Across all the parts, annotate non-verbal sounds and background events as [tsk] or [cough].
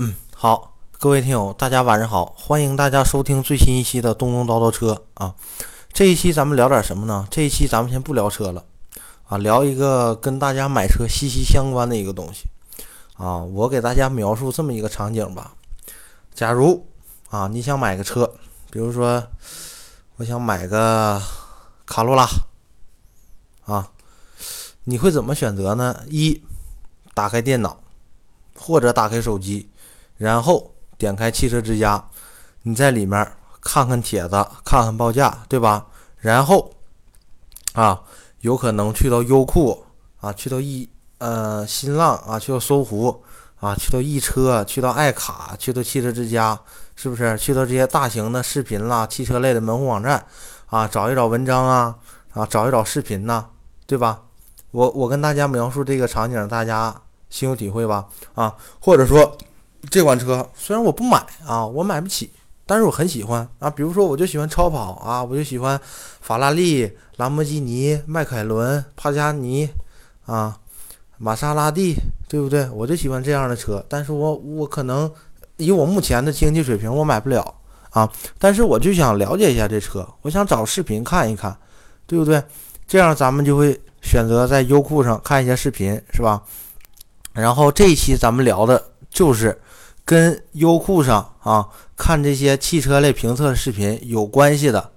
嗯，好，各位听友，大家晚上好，欢迎大家收听最新一期的东东叨叨车啊。这一期咱们聊点什么呢？这一期咱们先不聊车了啊，聊一个跟大家买车息息相关的一个东西啊。我给大家描述这么一个场景吧：假如啊，你想买个车，比如说我想买个卡罗拉啊，你会怎么选择呢？一，打开电脑或者打开手机。然后点开汽车之家，你在里面看看帖子，看看报价，对吧？然后啊，有可能去到优酷啊，去到易呃新浪啊，去到搜狐啊，去到易车，去到爱卡，去到汽车之家，是不是？去到这些大型的视频啦、汽车类的门户网站啊，找一找文章啊，啊，找一找视频呐，对吧？我我跟大家描述这个场景，大家心有体会吧？啊，或者说。这款车虽然我不买啊，我买不起，但是我很喜欢啊。比如说，我就喜欢超跑啊，我就喜欢法拉利、兰博基尼、迈凯伦、帕加尼啊、玛莎拉蒂，对不对？我就喜欢这样的车。但是我我可能以我目前的经济水平，我买不了啊。但是我就想了解一下这车，我想找视频看一看，对不对？这样咱们就会选择在优酷上看一些视频，是吧？然后这一期咱们聊的就是。跟优酷上啊看这些汽车类评测视频有关系的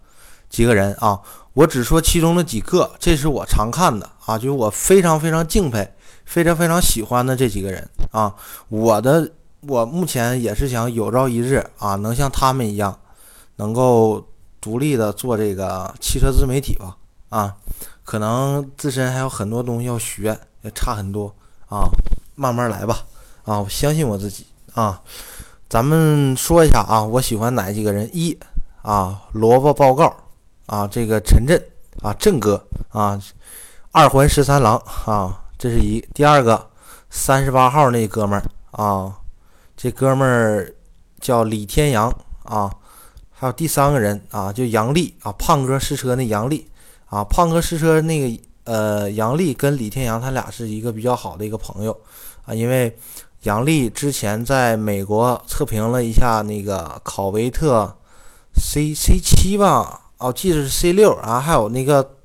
几个人啊，我只说其中的几个，这是我常看的啊，就是我非常非常敬佩、非常非常喜欢的这几个人啊。我的我目前也是想有朝一日啊，能像他们一样，能够独立的做这个汽车自媒体吧啊。可能自身还有很多东西要学，也差很多啊，慢慢来吧啊，我相信我自己。啊，咱们说一下啊，我喜欢哪几个人？一啊，萝卜报告啊，这个陈震啊，震哥啊，二环十三郎啊，这是一。第二个，三十八号那哥们儿啊，这哥们儿叫李天阳啊。还有第三个人啊，就杨丽啊，胖哥试车那杨丽啊，胖哥试车那个呃，杨丽跟李天阳他俩是一个比较好的一个朋友啊，因为。杨丽之前在美国测评了一下那个考维特 C C 七吧，哦，记得是 C 六啊，还有那个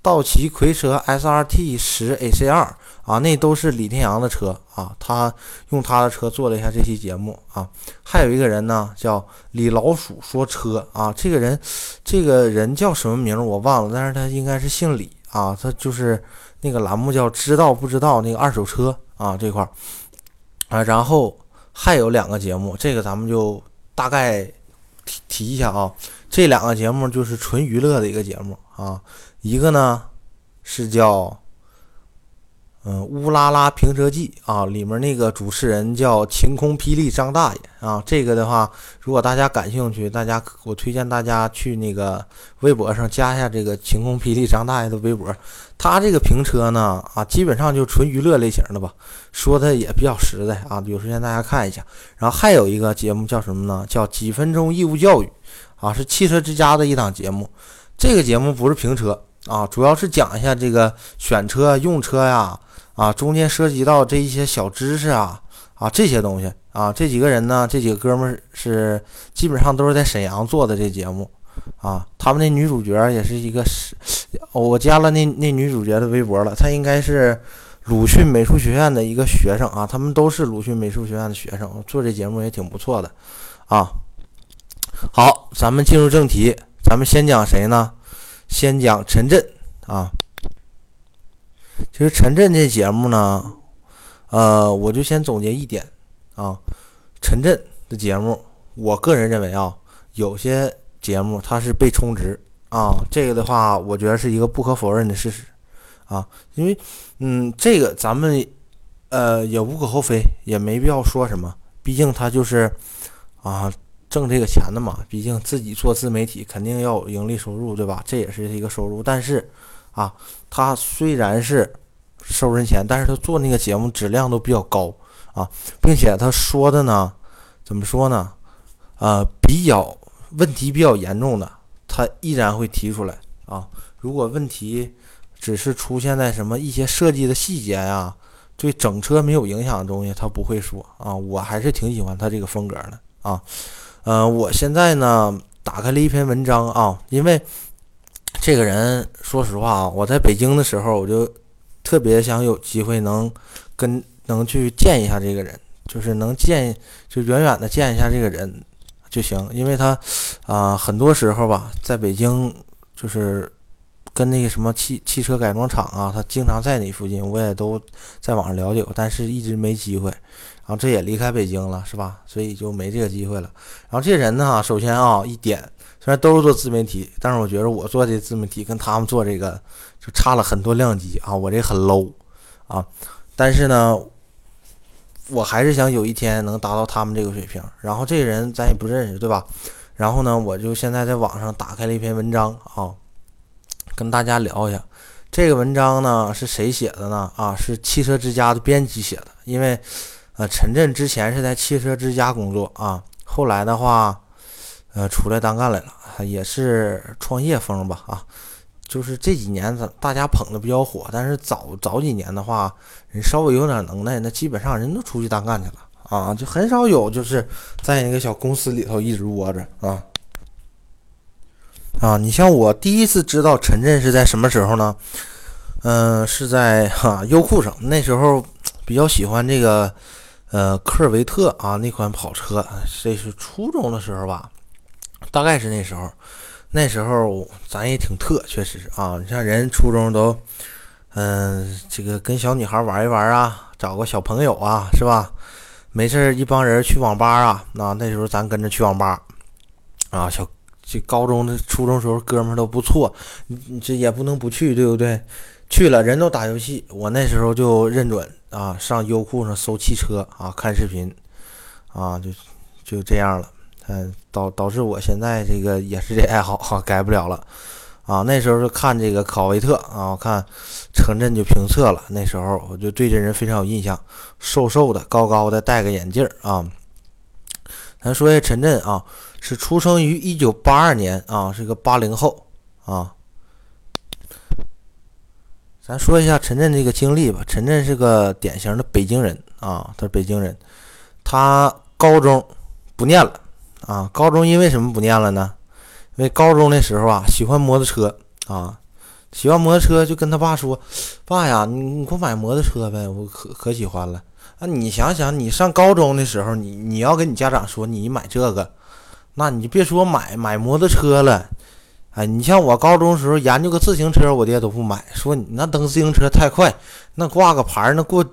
道奇蝰蛇 S R T 十 A C 二啊，那都是李天阳的车啊，他用他的车做了一下这期节目啊。还有一个人呢，叫李老鼠说车啊，这个人这个人叫什么名我忘了，但是他应该是姓李啊，他就是那个栏目叫知道不知道那个二手车啊这块儿。啊，然后还有两个节目，这个咱们就大概提提一下啊。这两个节目就是纯娱乐的一个节目啊，一个呢是叫。嗯，乌拉拉评车记啊，里面那个主持人叫晴空霹雳张大爷啊。这个的话，如果大家感兴趣，大家我推荐大家去那个微博上加一下这个晴空霹雳张大爷的微博。他这个评车呢啊，基本上就纯娱乐类型的吧，说的也比较实在啊。有时间大家看一下。然后还有一个节目叫什么呢？叫几分钟义务教育啊，是汽车之家的一档节目。这个节目不是评车啊，主要是讲一下这个选车、用车呀。啊，中间涉及到这一些小知识啊啊这些东西啊，这几个人呢，这几个哥们是基本上都是在沈阳做的这节目啊。他们那女主角也是一个是，我加了那那女主角的微博了，她应该是鲁迅美术学院的一个学生啊。他们都是鲁迅美术学院的学生，做这节目也挺不错的啊。好，咱们进入正题，咱们先讲谁呢？先讲陈震啊。其实陈震这节目呢，呃，我就先总结一点啊，陈震的节目，我个人认为啊，有些节目它是被充值啊，这个的话，我觉得是一个不可否认的事实啊，因为嗯，这个咱们呃也无可厚非，也没必要说什么，毕竟他就是啊挣这个钱的嘛，毕竟自己做自媒体肯定要有盈利收入，对吧？这也是一个收入，但是。啊，他虽然是收人钱，但是他做那个节目质量都比较高啊，并且他说的呢，怎么说呢？呃，比较问题比较严重的，他依然会提出来啊。如果问题只是出现在什么一些设计的细节呀，对整车没有影响的东西，他不会说啊。我还是挺喜欢他这个风格的啊。嗯，我现在呢打开了一篇文章啊，因为这个人，说实话啊，我在北京的时候，我就特别想有机会能跟能去见一下这个人，就是能见，就远远的见一下这个人就行，因为他啊，很多时候吧，在北京就是。跟那个什么汽汽车改装厂啊，他经常在那附近，我也都在网上了解过，但是一直没机会。然后这也离开北京了，是吧？所以就没这个机会了。然后这人呢，首先啊，一点，虽然都是做自媒体，但是我觉得我做这自媒体跟他们做这个就差了很多量级啊，我这很 low 啊。但是呢，我还是想有一天能达到他们这个水平。然后这个人咱也不认识，对吧？然后呢，我就现在在网上打开了一篇文章啊。跟大家聊一下，这个文章呢是谁写的呢？啊，是汽车之家的编辑写的。因为，呃，陈震之前是在汽车之家工作啊，后来的话，呃，出来单干来了，也是创业风吧啊。就是这几年咱大家捧的比较火，但是早早几年的话，人稍微有点能耐，那基本上人都出去单干去了啊，就很少有就是在那个小公司里头一直窝着啊。啊，你像我第一次知道陈震是在什么时候呢？嗯，是在哈优酷上。那时候比较喜欢这个呃科尔维特啊那款跑车，这是初中的时候吧，大概是那时候。那时候咱也挺特，确实啊。你像人初中都嗯这个跟小女孩玩一玩啊，找个小朋友啊，是吧？没事一帮人去网吧啊，那那时候咱跟着去网吧啊，小。这高中的、初中时候哥们都不错，你你这也不能不去，对不对？去了人都打游戏，我那时候就认准啊，上优酷上搜汽车啊，看视频啊，就就这样了。嗯，导导致我现在这个也是这爱好，[laughs] 改不了了啊。那时候就看这个考维特啊，我看陈震就评测了，那时候我就对这人非常有印象，瘦瘦的、高高的，戴个眼镜啊。咱说一下陈震啊。是出生于一九八二年啊，是个八零后啊。咱说一下陈震这个经历吧。陈震是个典型的北京人啊，他是北京人。他高中不念了啊，高中因为什么不念了呢？因为高中的时候啊，喜欢摩托车啊，喜欢摩托车，就跟他爸说：“爸呀，你给我买摩托车呗，我可可喜欢了。”啊，你想想，你上高中的时候，你你要跟你家长说你买这个。那你就别说买买摩托车了，哎，你像我高中时候研究个自行车，我爹都不买，说你那蹬自行车太快，那挂个牌儿，那过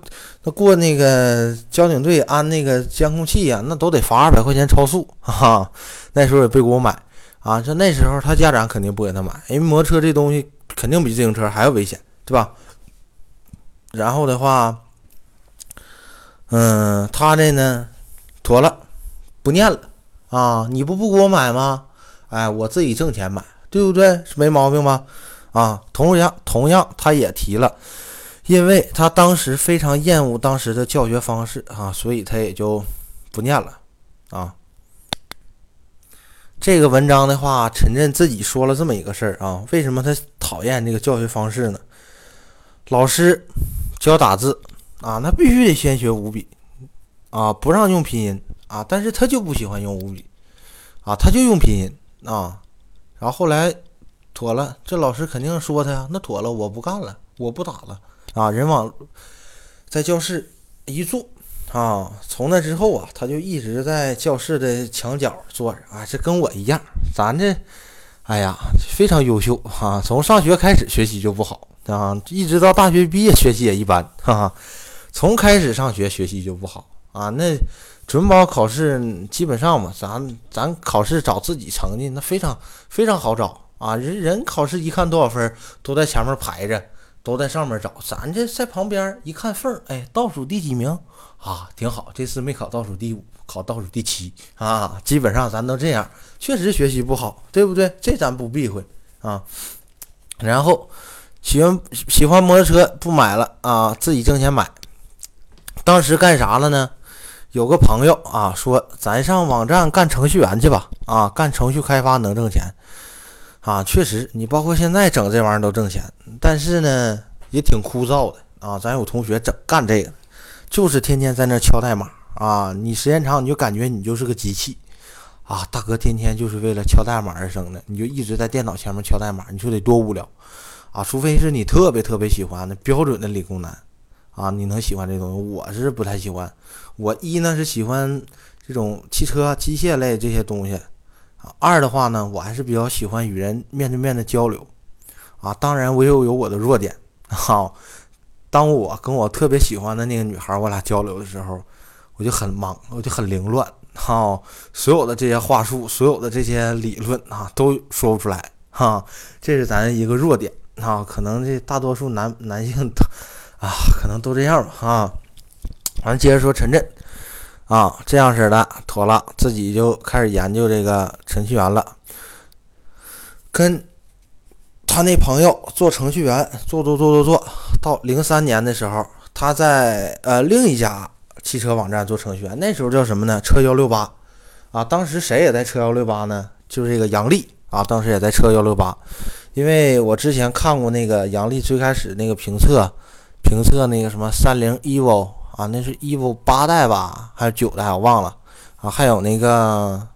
那过那个交警队安那个监控器呀，那都得罚二百块钱超速，[laughs] 哈。那时候也别给我买啊，这那时候他家长肯定不给他买，因为摩托车这东西肯定比自行车还要危险，对吧？然后的话，嗯，他这呢，妥了，不念了。啊，你不不给我买吗？哎，我自己挣钱买，对不对？是没毛病吧？啊，同样同样，他也提了，因为他当时非常厌恶当时的教学方式啊，所以他也就不念了啊。这个文章的话，陈震自己说了这么一个事儿啊，为什么他讨厌这个教学方式呢？老师教打字啊，那必须得先学五笔啊，不让用拼音。啊，但是他就不喜欢用五笔，啊，他就用拼音啊，然后后来妥了，这老师肯定说他呀，那妥了，我不干了，我不打了啊，人往在教室一坐啊，从那之后啊，他就一直在教室的墙角坐着啊，这跟我一样，咱这，哎呀，非常优秀哈，从上学开始学习就不好啊，一直到大学毕业学习也一般，哈哈，从开始上学学习就不好啊，那。准保考试基本上嘛，咱咱考试找自己成绩那非常非常好找啊！人人考试一看多少分，都在前面排着，都在上面找。咱这在旁边一看缝儿，哎，倒数第几名啊？挺好，这次没考倒数第五，考倒数第七啊！基本上咱都这样，确实学习不好，对不对？这咱不避讳啊。然后喜欢喜欢摩托车不买了啊，自己挣钱买。当时干啥了呢？有个朋友啊说，咱上网站干程序员去吧，啊，干程序开发能挣钱，啊，确实，你包括现在整这玩意儿都挣钱，但是呢，也挺枯燥的啊。咱有同学整干这个，就是天天在那敲代码啊，你时间长你就感觉你就是个机器啊，大哥天天就是为了敲代码而生的，你就一直在电脑前面敲代码，你说得多无聊啊！除非是你特别特别喜欢的标准的理工男啊，你能喜欢这东西，我是不太喜欢。我一呢是喜欢这种汽车、机械类这些东西，二的话呢，我还是比较喜欢与人面对面的交流啊。当然，我又有我的弱点，好，当我跟我特别喜欢的那个女孩我俩交流的时候，我就很忙，我就很凌乱，哈，所有的这些话术，所有的这些理论啊，都说不出来，哈，这是咱一个弱点啊。可能这大多数男男性啊，可能都这样吧，啊。完，接着说陈震，啊，这样式的，妥了，自己就开始研究这个程序员了。跟他那朋友做程序员，做做做做做，到零三年的时候，他在呃另一家汽车网站做程序员，那时候叫什么呢？车幺六八，啊，当时谁也在车幺六八呢？就是这个杨丽啊，当时也在车幺六八，因为我之前看过那个杨丽最开始那个评测，评测那个什么三菱 evo。啊，那是 evo 八代吧，还是九代？我忘了。啊，还有那个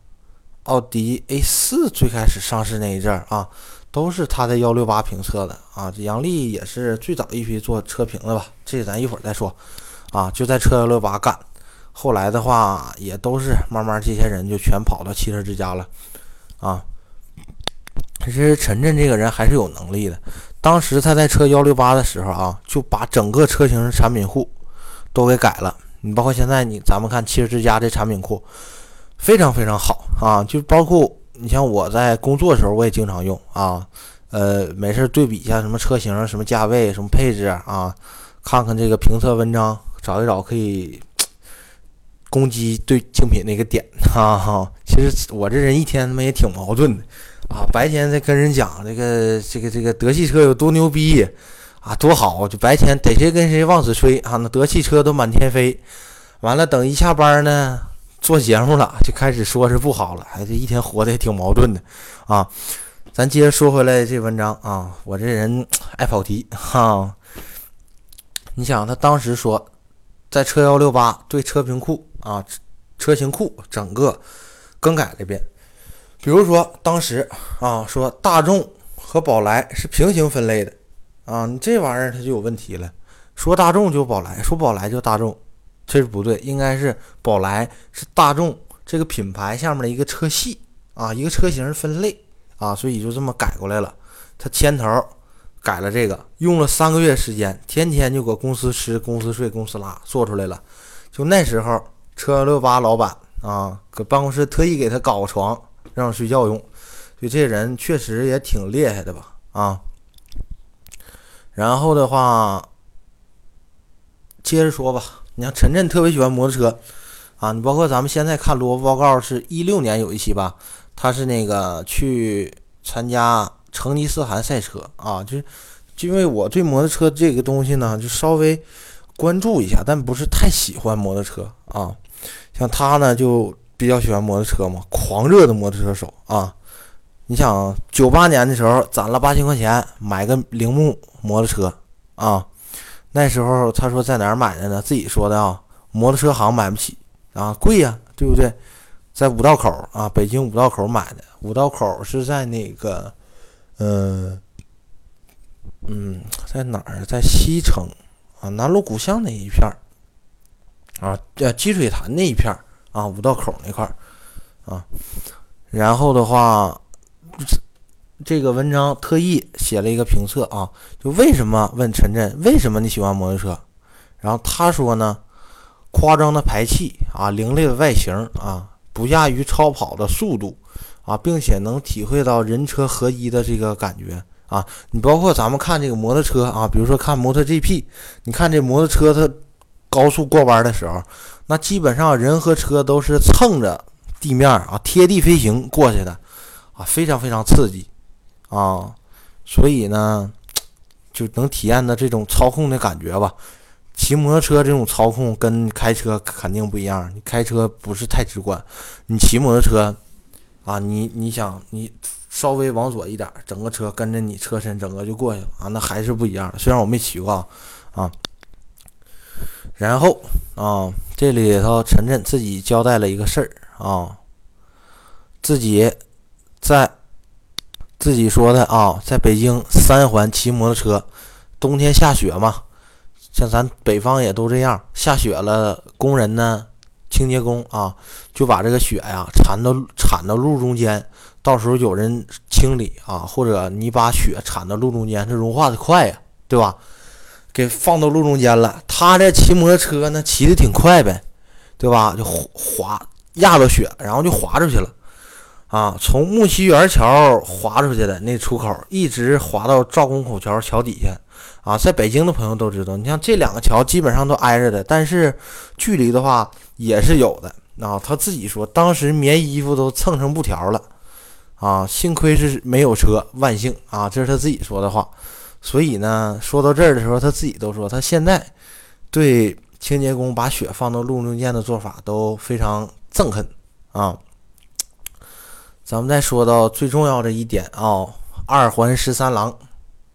奥迪 A 四最开始上市那一阵儿啊，都是他在幺六八评测的啊。这杨丽也是最早一批做车评的吧？这咱一会儿再说。啊，就在车幺六八干。后来的话，也都是慢慢这些人就全跑到汽车之家了。啊，其实陈震这个人还是有能力的。当时他在车幺六八的时候啊，就把整个车型产品库。都给改了，你包括现在你咱们看汽车之家这产品库，非常非常好啊！就包括你像我在工作的时候，我也经常用啊。呃，没事对比一下什么车型、什么价位、什么配置啊，看看这个评测文章，找一找可以攻击对竞品那个点哈哈。其实我这人一天他妈也挺矛盾的啊，白天在跟人讲这个这个这个德系车有多牛逼。啊，多好！就白天逮谁跟谁往死吹啊，那德汽车都满天飞。完了，等一下班呢，做节目了，就开始说是不好了。哎，这一天活的也挺矛盾的啊。咱接着说回来这文章啊，我这人爱跑题哈。你想，他当时说，在车幺六八对车评库啊、车型库整个更改了一遍。比如说，当时啊说大众和宝来是平行分类的。啊，你这玩意儿它就有问题了。说大众就宝来，说宝来就大众，这是不对，应该是宝来是大众这个品牌下面的一个车系啊，一个车型分类啊，所以就这么改过来了。他牵头改了这个，用了三个月时间，天天就搁公司吃，公司睡，公司拉，做出来了。就那时候，车幺六八老板啊，搁办公室特意给他搞个床，让睡觉用。所以这人确实也挺厉害的吧？啊。然后的话，接着说吧。你像陈震特别喜欢摩托车啊，你包括咱们现在看萝卜报告，是一六年有一期吧，他是那个去参加成吉思汗赛车啊，就是因为我对摩托车这个东西呢，就稍微关注一下，但不是太喜欢摩托车啊。像他呢，就比较喜欢摩托车嘛，狂热的摩托车手啊。你想，九八年的时候攒了八千块钱买个铃木摩托车啊，那时候他说在哪儿买的呢？自己说的啊，摩托车行买不起啊，贵呀，对不对？在五道口啊，北京五道口买的。五道口是在那个，嗯嗯，在哪儿？在西城啊，南锣鼓巷那一片儿啊，叫积水潭那一片儿啊，五道口那块儿啊，然后的话。这个文章特意写了一个评测啊，就为什么问陈震为什么你喜欢摩托车？然后他说呢，夸张的排气啊，凌厉的外形啊，不亚于超跑的速度啊，并且能体会到人车合一的这个感觉啊。你包括咱们看这个摩托车啊，比如说看摩托 GP，你看这摩托车它高速过弯的时候，那基本上人和车都是蹭着地面啊，贴地飞行过去的。啊，非常非常刺激，啊，所以呢，就能体验到这种操控的感觉吧。骑摩托车这种操控跟开车肯定不一样，你开车不是太直观，你骑摩托车，啊，你你想你稍微往左一点，整个车跟着你车身整个就过去了啊，那还是不一样。虽然我没骑过啊，然后啊，这里头晨晨自己交代了一个事儿啊，自己在自己说的啊，在北京三环骑摩托车，冬天下雪嘛，像咱北方也都这样，下雪了，工人呢，清洁工啊，就把这个雪呀铲到铲到路中间，到时候有人清理啊，或者你把雪铲到路中间，它融化的快呀，对吧？给放到路中间了，他这骑摩托车呢，骑的挺快呗，对吧？就滑压到雪，然后就滑出去了，啊，从木樨园桥滑出去的那出口，一直滑到赵公口桥桥底下，啊，在北京的朋友都知道，你像这两个桥基本上都挨着的，但是距离的话也是有的，啊，他自己说当时棉衣服都蹭成布条了，啊，幸亏是没有车，万幸啊，这是他自己说的话。所以呢，说到这儿的时候，他自己都说，他现在对清洁工把雪放到路中间的做法都非常憎恨啊。咱们再说到最重要的一点啊，二环十三郎，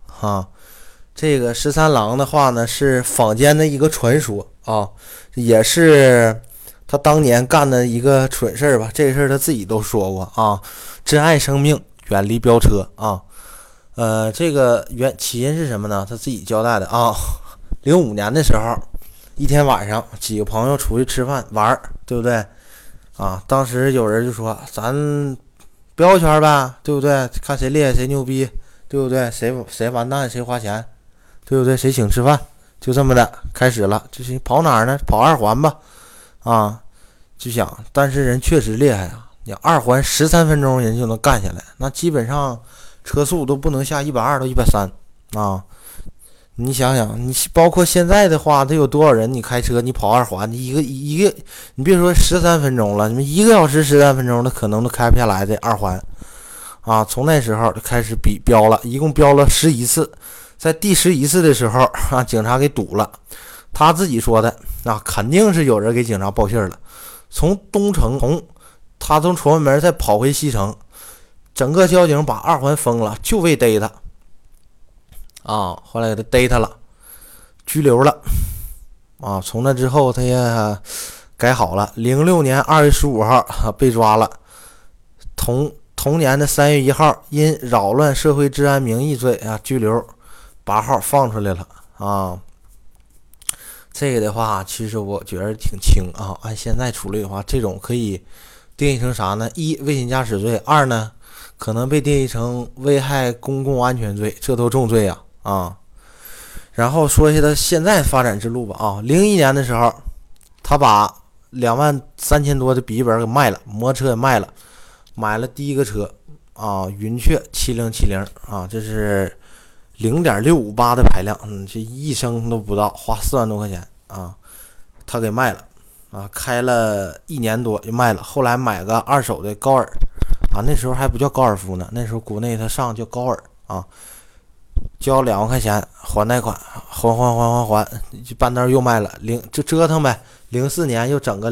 哈，这个十三郎的话呢，是坊间的一个传说啊，也是他当年干的一个蠢事儿吧。这个事儿他自己都说过啊，珍爱生命，远离飙车啊。呃，这个原起因是什么呢？他自己交代的啊。零五年的时候，一天晚上，几个朋友出去吃饭玩儿，对不对？啊，当时有人就说：“咱飙一圈呗，对不对？看谁厉害，谁牛逼，对不对？谁谁完蛋，谁花钱，对不对？谁请吃饭？就这么的开始了。就是跑哪儿呢？跑二环吧。啊，就想，但是人确实厉害啊！你二环十三分钟人就能干下来，那基本上。车速都不能下一百二到一百三啊！你想想，你包括现在的话，得有多少人？你开车，你跑二环，你一个一个，你别说十三分钟了，你们一个小时十三分钟，那可能都开不下来的二环啊！从那时候就开始比标了，一共标了十一次，在第十一次的时候啊，警察给堵了。他自己说的，那肯定是有人给警察报信了。从东城，从他从崇文门再跑回西城。整个交警把二环封了，就为逮他啊！后来给他逮他了，拘留了啊！从那之后，他也改好了。零六年二月十五号被抓了，同同年的三月一号，因扰乱社会治安名义罪啊拘留，八号放出来了啊！这个的话，其实我觉得挺轻啊。按现在处理的话，这种可以定义成啥呢？一危险驾驶罪，二呢？可能被定义成危害公共安全罪，这都重罪啊！啊然后说一下他现在发展之路吧啊，零一年的时候，他把两万三千多的笔记本给卖了，摩托车也卖了，买了第一个车啊，云雀七零七零啊，这是零点六五八的排量，嗯，这一升都不到，花四万多块钱啊，他给卖了啊，开了一年多就卖了，后来买个二手的高尔。啊，那时候还不叫高尔夫呢，那时候国内他上叫高尔啊，交两万块钱还贷款，还还还还还，半道又卖了，零就折腾呗。零四年又整个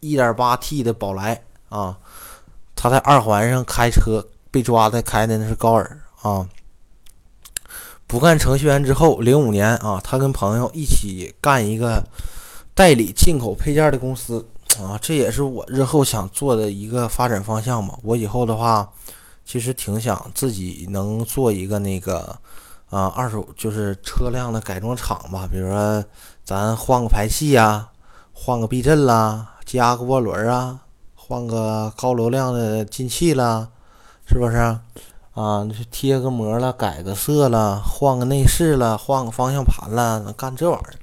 一点八 T 的宝来啊，他在二环上开车被抓的，开的那是高尔啊。不干程序员之后，零五年啊，他跟朋友一起干一个代理进口配件的公司。啊，这也是我日后想做的一个发展方向嘛。我以后的话，其实挺想自己能做一个那个，啊，二手就是车辆的改装厂吧。比如说，咱换个排气呀，换个避震啦，加个涡轮啊，换个高流量的进气啦，是不是？啊，贴个膜了，改个色了，换个内饰了，换个方向盘了，能干这玩意儿。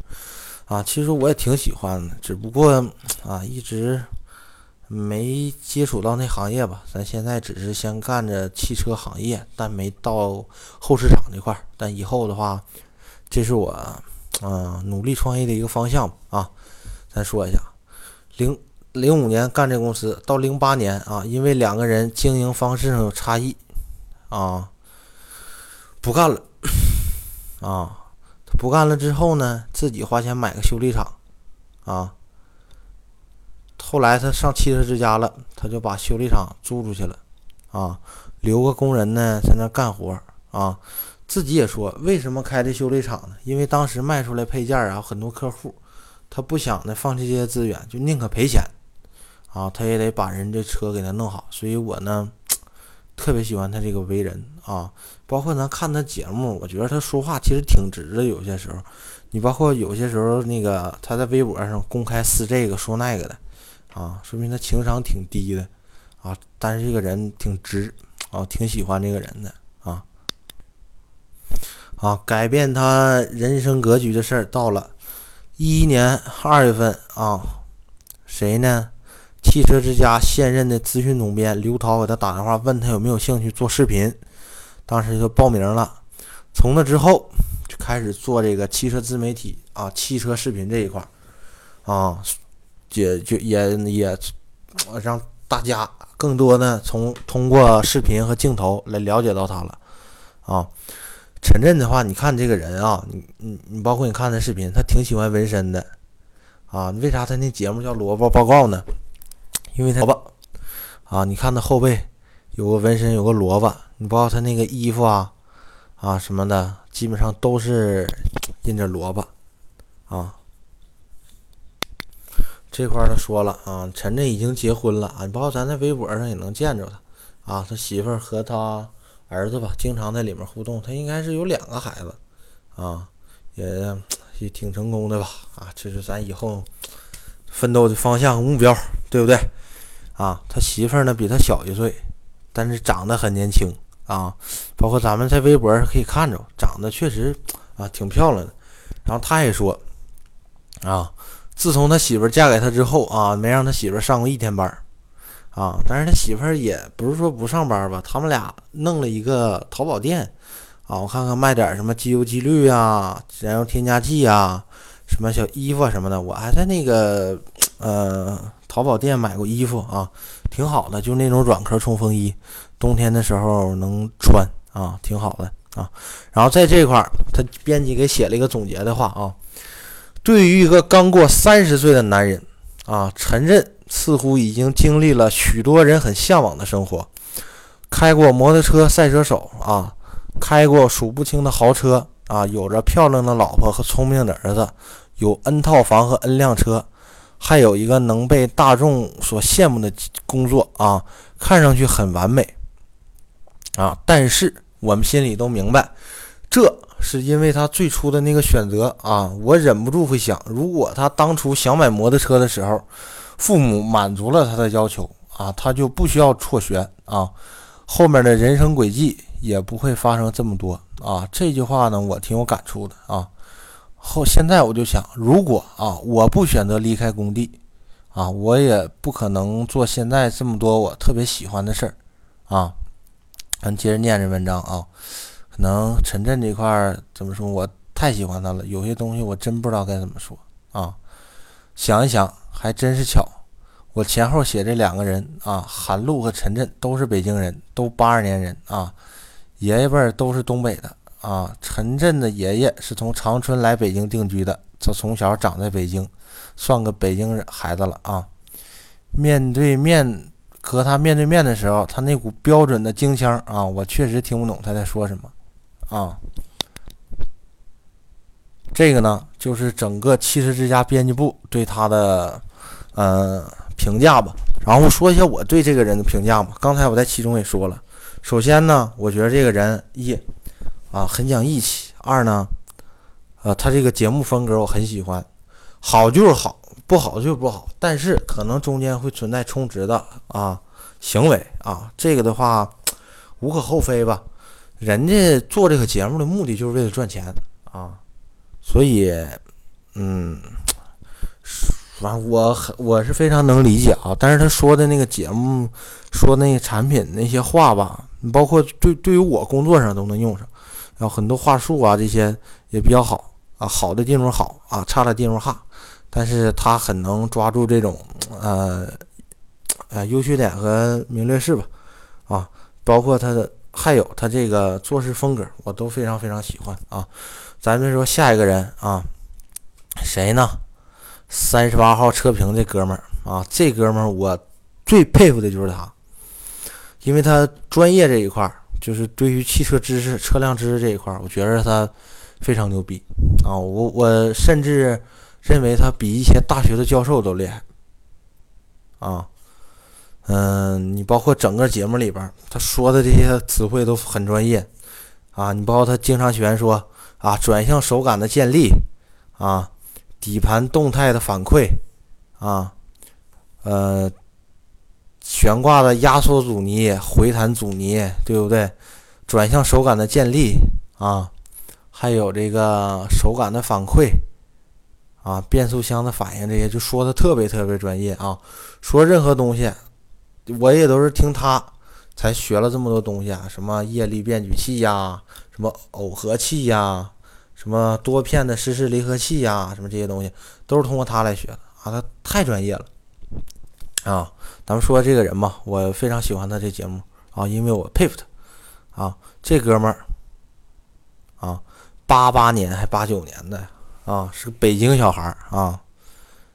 啊，其实我也挺喜欢的，只不过啊，一直没接触到那行业吧。咱现在只是先干着汽车行业，但没到后市场这块儿。但以后的话，这是我嗯努力创业的一个方向啊。咱说一下，零零五年干这公司，到零八年啊，因为两个人经营方式上有差异啊，不干了啊。不干了之后呢，自己花钱买个修理厂，啊，后来他上汽车之家了，他就把修理厂租出去了，啊，留个工人呢在那干活，啊，自己也说为什么开这修理厂呢？因为当时卖出来配件啊，很多客户他不想呢放弃这些资源，就宁可赔钱啊，他也得把人这车给他弄好。所以我呢 [tsk] 特别喜欢他这个为人啊，包括咱看他节目，我觉得他说话其实挺直的。有些时候，你包括有些时候那个他在微博上公开撕这个说那个的啊，说明他情商挺低的啊。但是这个人挺直啊，挺喜欢这个人的。啊，啊改变他人生格局的事儿到了一一年二月份啊，谁呢？汽车之家现任的资讯总编刘涛给他打电话，问他有没有兴趣做视频，当时就报名了。从那之后就开始做这个汽车自媒体啊，汽车视频这一块儿啊，也就也也让大家更多的从通过视频和镜头来了解到他了啊。陈震的话，你看这个人啊，你你你，包括你看他视频，他挺喜欢纹身的啊。为啥他那节目叫萝卜报告呢？因为他萝卜啊，你看他后背有个纹身，有个萝卜。你包括他那个衣服啊啊什么的，基本上都是印着萝卜啊。这块儿他说了啊，晨晨已经结婚了啊。包括咱在微博上也能见着他啊，他媳妇儿和他。儿子吧，经常在里面互动，他应该是有两个孩子，啊，也也挺成功的吧，啊，这是咱以后奋斗的方向和目标，对不对？啊，他媳妇儿呢比他小一岁，但是长得很年轻啊，包括咱们在微博上可以看着，长得确实啊挺漂亮的。然后他也说，啊，自从他媳妇儿嫁给他之后啊，没让他媳妇儿上过一天班。啊，但是他媳妇儿也不是说不上班吧，他们俩弄了一个淘宝店，啊，我看看卖点什么机油、机滤啊，燃油添加剂啊，什么小衣服什么的，我还在那个呃淘宝店买过衣服啊，挺好的，就那种软壳冲锋衣，冬天的时候能穿啊，挺好的啊。然后在这块儿，他编辑给写了一个总结的话啊，对于一个刚过三十岁的男人啊，陈震。似乎已经经历了许多人很向往的生活，开过摩托车赛车手啊，开过数不清的豪车啊，有着漂亮的老婆和聪明的儿子，有 N 套房和 N 辆车，还有一个能被大众所羡慕的工作啊，看上去很完美啊。但是我们心里都明白，这是因为他最初的那个选择啊。我忍不住会想，如果他当初想买摩托车的时候。父母满足了他的要求啊，他就不需要辍学啊，后面的人生轨迹也不会发生这么多啊。这句话呢，我挺有感触的啊。后现在我就想，如果啊，我不选择离开工地啊，我也不可能做现在这么多我特别喜欢的事儿啊。咱接着念这文章啊，能陈震这块儿怎么说，我太喜欢他了，有些东西我真不知道该怎么说啊。想一想。还真是巧，我前后写这两个人啊，韩露和陈震都是北京人，都八二年人啊，爷爷辈儿都是东北的啊。陈震的爷爷是从长春来北京定居的，他从小长在北京，算个北京人孩子了啊。面对面和他面对面的时候，他那股标准的京腔啊，我确实听不懂他在说什么啊。这个呢，就是整个汽车之家编辑部对他的。呃，评价吧，然后说一下我对这个人的评价吧。刚才我在其中也说了，首先呢，我觉得这个人一啊很讲义气；二呢，呃，他这个节目风格我很喜欢，好就是好，不好就是不好，但是可能中间会存在充值的啊行为啊，这个的话无可厚非吧。人家做这个节目的目的就是为了赚钱啊，所以嗯。反正我很我是非常能理解啊，但是他说的那个节目，说那个产品那些话吧，包括对对于我工作上都能用上，然后很多话术啊这些也比较好啊，好的地方好啊，差的地方差，但是他很能抓住这种呃呃优缺点和名劣势吧啊，包括他的还有他这个做事风格，我都非常非常喜欢啊。咱们说下一个人啊，谁呢？三十八号车评这哥们儿啊，这哥们儿我最佩服的就是他，因为他专业这一块儿，就是对于汽车知识、车辆知识这一块儿，我觉得他非常牛逼啊！我我甚至认为他比一些大学的教授都厉害。啊，嗯，你包括整个节目里边，他说的这些词汇都很专业。啊，你包括他经常喜欢说啊，转向手感的建立，啊，底盘动态的反馈，啊，呃，悬挂的压缩阻尼、回弹阻尼，对不对？转向手感的建立，啊，还有这个手感的反馈，啊，变速箱的反应，这些就说的特别特别专业啊。说任何东西，我也都是听他。才学了这么多东西啊，什么液力变矩器呀，什么耦合器呀，什么多片的湿式离合器呀，什么这些东西都是通过他来学的啊，他太专业了啊。咱们说这个人吧，我非常喜欢他这节目啊，因为我佩服他啊。这哥们儿啊，八八年还八九年的啊，是个北京小孩儿啊。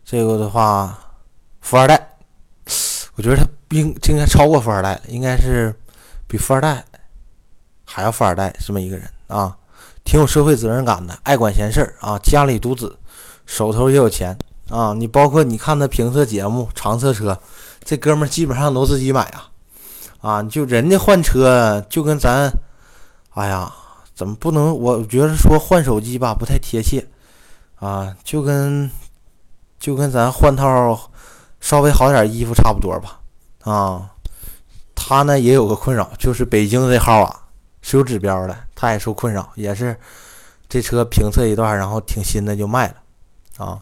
这个的话，富二代，我觉得他。应应该超过富二代，应该是比富二代还要富二代这么一个人啊，挺有社会责任感的，爱管闲事儿啊，家里独子，手头也有钱啊。你包括你看他评测节目，长测车，这哥们儿基本上都自己买啊啊，就人家换车就跟咱，哎呀，怎么不能？我觉得说换手机吧不太贴切啊，就跟就跟咱换套稍微好点衣服差不多吧。啊，他呢也有个困扰，就是北京这号啊是有指标的，他也受困扰，也是这车评测一段，然后挺新的就卖了啊。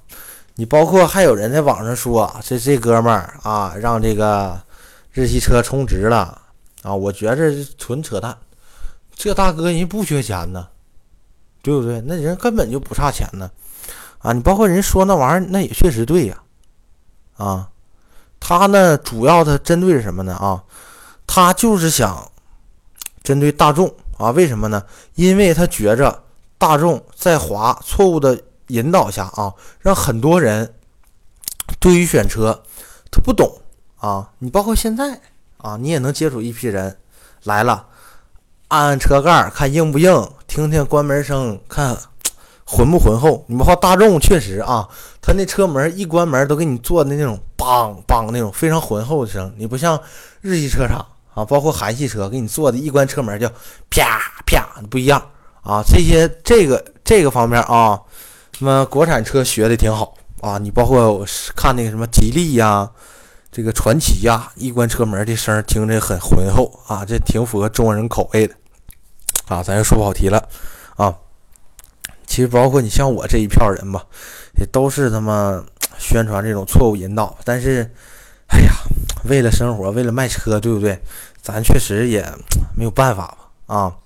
你包括还有人在网上说，这这哥们儿啊让这个日系车充值了啊，我觉着纯扯淡，这大哥人不缺钱呢，对不对？那人根本就不差钱呢啊。你包括人说那玩意儿，那也确实对呀啊。他呢，主要的针对什么呢？啊，他就是想针对大众啊？为什么呢？因为他觉着大众在华错误的引导下啊，让很多人对于选车他不懂啊。你包括现在啊，你也能接触一批人来了，按按车盖看硬不硬，听听关门声看。浑不浑厚？你包括大众确实啊，他那车门一关门都给你做的那种梆梆那种非常浑厚的声。你不像日系车厂啊，包括韩系车给你做的一关车门就啪啪不一样啊。这些这个这个方面啊，什么国产车学的挺好啊。你包括我看那个什么吉利呀，这个传奇呀，一关车门的声听着很浑厚啊，这挺符合中国人口味的啊。咱又说跑题了。其实包括你像我这一票人吧，也都是他妈 [tsk] 宣传这种错误引导。但是，哎呀，为了生活，为了卖车，对不对？咱确实也 [tsk] 没有办法吧？啊。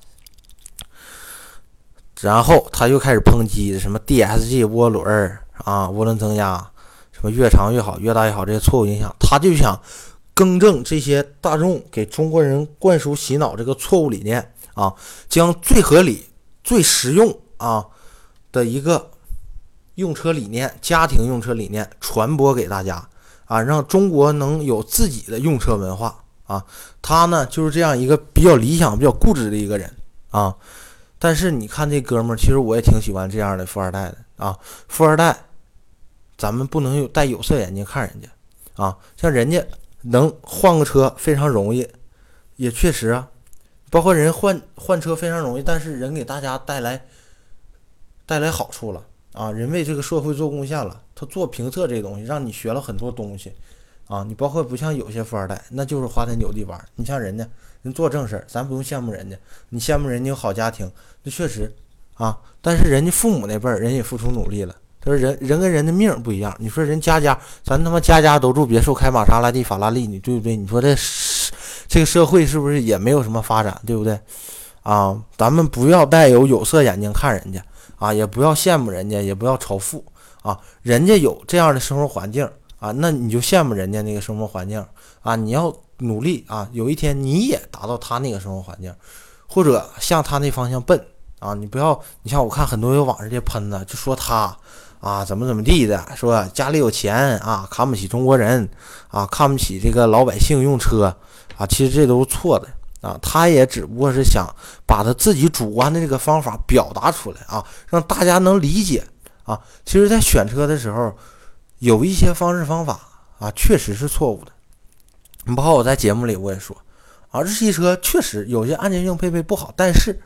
然后他又开始抨击什么 DSG 涡轮啊，涡轮增压，什么越长越好，越大越好这些错误影响。他就想更正这些大众给中国人灌输洗脑这个错误理念啊，将最合理、最实用啊。的一个用车理念，家庭用车理念传播给大家啊，让中国能有自己的用车文化啊。他呢就是这样一个比较理想、比较固执的一个人啊。但是你看这哥们儿，其实我也挺喜欢这样的富二代的啊。富二代，咱们不能有戴有色眼镜看人家啊。像人家能换个车非常容易，也确实啊，包括人换换车非常容易，但是人给大家带来。带来好处了啊！人为这个社会做贡献了，他做评测这东西，让你学了很多东西啊！你包括不像有些富二代，那就是花天酒地玩。你像人家，人做正事儿，咱不用羡慕人家。你羡慕人家有好家庭，那确实啊。但是人家父母那辈儿，人也付出努力了。他说人人跟人的命不一样。你说人家家，咱他妈家家都住别墅，开玛莎拉蒂、法拉利，你对不对？你说这这个社会是不是也没有什么发展，对不对？啊，咱们不要带有有色眼镜看人家。啊，也不要羡慕人家，也不要仇富啊。人家有这样的生活环境啊，那你就羡慕人家那个生活环境啊。你要努力啊，有一天你也达到他那个生活环境，或者向他那方向奔啊。你不要，你像我看很多有网上这些喷子，就说他啊怎么怎么地的，说家里有钱啊，看不起中国人啊，看不起这个老百姓用车啊。其实这都是错的。啊，他也只不过是想把他自己主观的这个方法表达出来啊，让大家能理解啊。其实，在选车的时候，有一些方式方法啊，确实是错误的。你包括我在节目里我也说，啊，日系车确实有些安全性配备不好，但是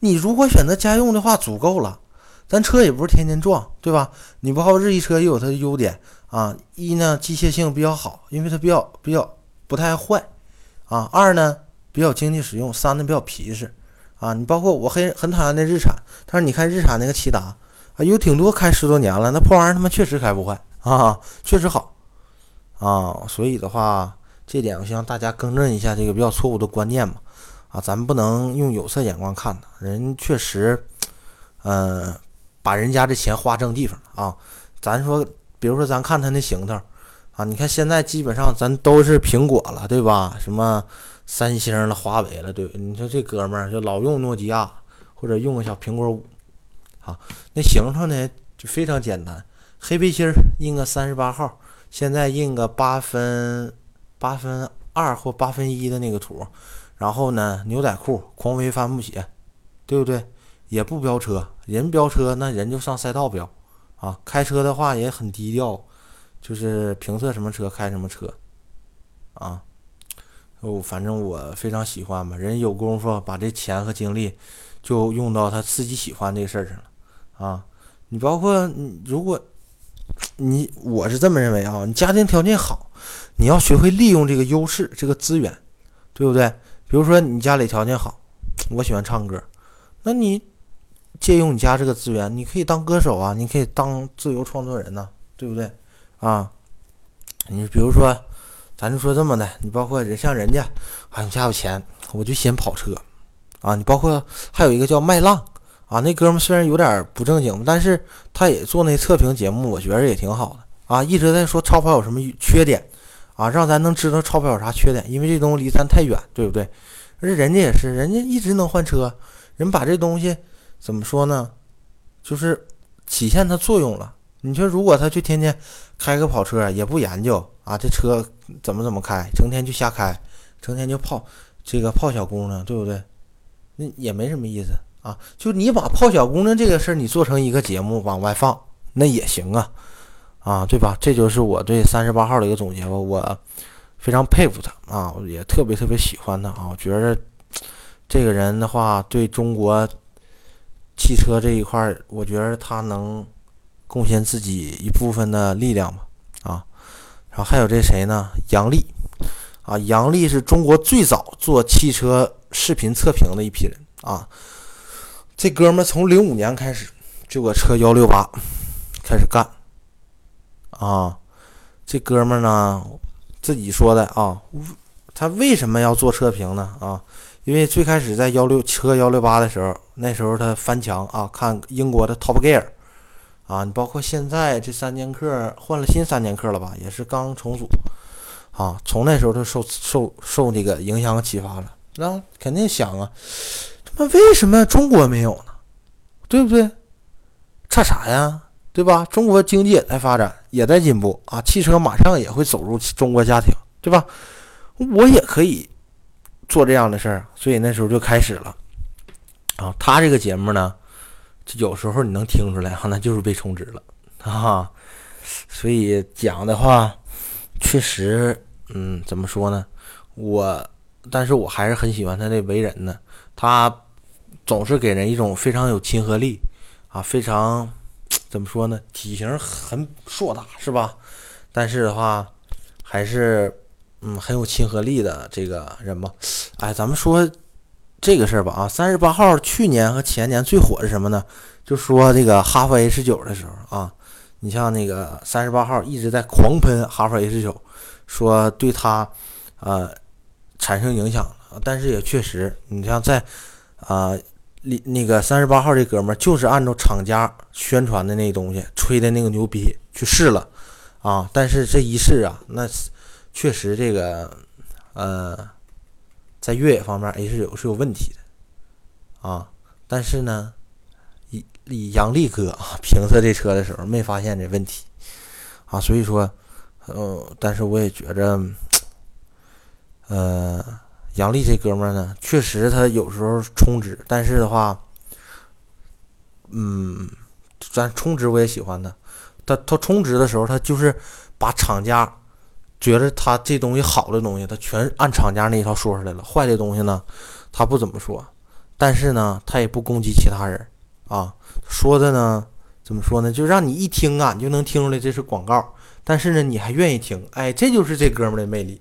你如果选择家用的话，足够了。咱车也不是天天撞，对吧？你包括日系车也有它的优点啊，一呢机械性比较好，因为它比较比较不太坏啊。二呢比较经济实用，三的比较皮实啊。你包括我很很讨厌那日产，但是你看日产那个骐达啊，有挺多开十多年了，那破玩意儿他妈确实开不坏啊，确实好啊。所以的话，这点我希望大家更正一下这个比较错误的观念嘛啊，咱们不能用有色眼光看的，人确实，嗯。把人家的钱花正地方啊！咱说，比如说，咱看他那行头啊，你看现在基本上咱都是苹果了，对吧？什么三星了、华为了，对你说这哥们儿就老用诺基亚或者用个小苹果五，啊，那行头呢就非常简单，黑背心儿印个三十八号，现在印个八分八分二或八分一的那个图，然后呢牛仔裤、匡威帆布鞋，对不对？也不飙车，人飙车那人就上赛道飙，啊，开车的话也很低调，就是评测什么车开什么车，啊，哦，反正我非常喜欢嘛，人有功夫把这钱和精力就用到他自己喜欢这个事儿上了，啊，你包括你如果你我是这么认为啊，你家庭条件好，你要学会利用这个优势这个资源，对不对？比如说你家里条件好，我喜欢唱歌，那你。借用你家这个资源，你可以当歌手啊，你可以当自由创作人呐，对不对啊？你比如说，咱就说这么的，你包括人像人家，啊，你家有钱，我就先跑车啊。你包括还有一个叫麦浪啊，那哥们虽然有点不正经，但是他也做那测评节目，我觉着也挺好的啊。一直在说超跑有什么缺点啊，让咱能知道超跑有啥缺点，因为这东西离咱太远，对不对？而且人家也是，人家一直能换车，人把这东西。怎么说呢？就是体现它作用了。你说，如果他去天天开个跑车，也不研究啊，这车怎么怎么开，成天就瞎开，成天就泡这个泡小姑娘，对不对？那也没什么意思啊。就你把泡小姑娘这个事儿，你做成一个节目往外放，那也行啊，啊，对吧？这就是我对三十八号的一个总结吧。我非常佩服他啊，也特别特别喜欢他啊。我觉得这个人的话，对中国。汽车这一块，我觉得他能贡献自己一部分的力量吧，啊，然后还有这谁呢？杨丽，啊，杨丽是中国最早做汽车视频测评的一批人啊。这哥们从零五年开始就搁车幺六八开始干，啊，这哥们儿呢自己说的啊，他为什么要做测评呢？啊？因为最开始在幺六车幺六八的时候，那时候他翻墙啊，看英国的 Top Gear，啊，你包括现在这三剑客换了新三剑客了吧，也是刚重组，啊，从那时候就受受受那个影响启发了，那肯定想啊，他妈为什么中国没有呢？对不对？差啥呀？对吧？中国经济也在发展，也在进步啊，汽车马上也会走入中国家庭，对吧？我也可以。做这样的事儿，所以那时候就开始了啊。他这个节目呢，有时候你能听出来哈，那就是被充值了啊。所以讲的话，确实，嗯，怎么说呢？我，但是我还是很喜欢他的为人呢。他总是给人一种非常有亲和力啊，非常怎么说呢？体型很硕大，是吧？但是的话，还是。嗯，很有亲和力的这个人吧，哎，咱们说这个事儿吧啊，三十八号去年和前年最火是什么呢？就说这个哈弗 H 九的时候啊，你像那个三十八号一直在狂喷哈弗 H 九，说对它呃产生影响，但是也确实，你像在啊里那个三十八号这哥们儿就是按照厂家宣传的那东西吹的那个牛逼去试了啊，但是这一试啊，那。确实，这个呃，在越野方面，H 九是有问题的啊。但是呢，以以杨力哥啊评测这车的时候，没发现这问题啊。所以说，呃，但是我也觉着，呃，杨力这哥们儿呢，确实他有时候充值，但是的话，嗯，咱充值我也喜欢他，他他充值的时候，他就是把厂家觉得他这东西好的东西，他全按厂家那一套说出来了。坏的东西呢，他不怎么说，但是呢，他也不攻击其他人啊。说的呢，怎么说呢？就让你一听啊，你就能听出来这是广告。但是呢，你还愿意听？哎，这就是这哥们的魅力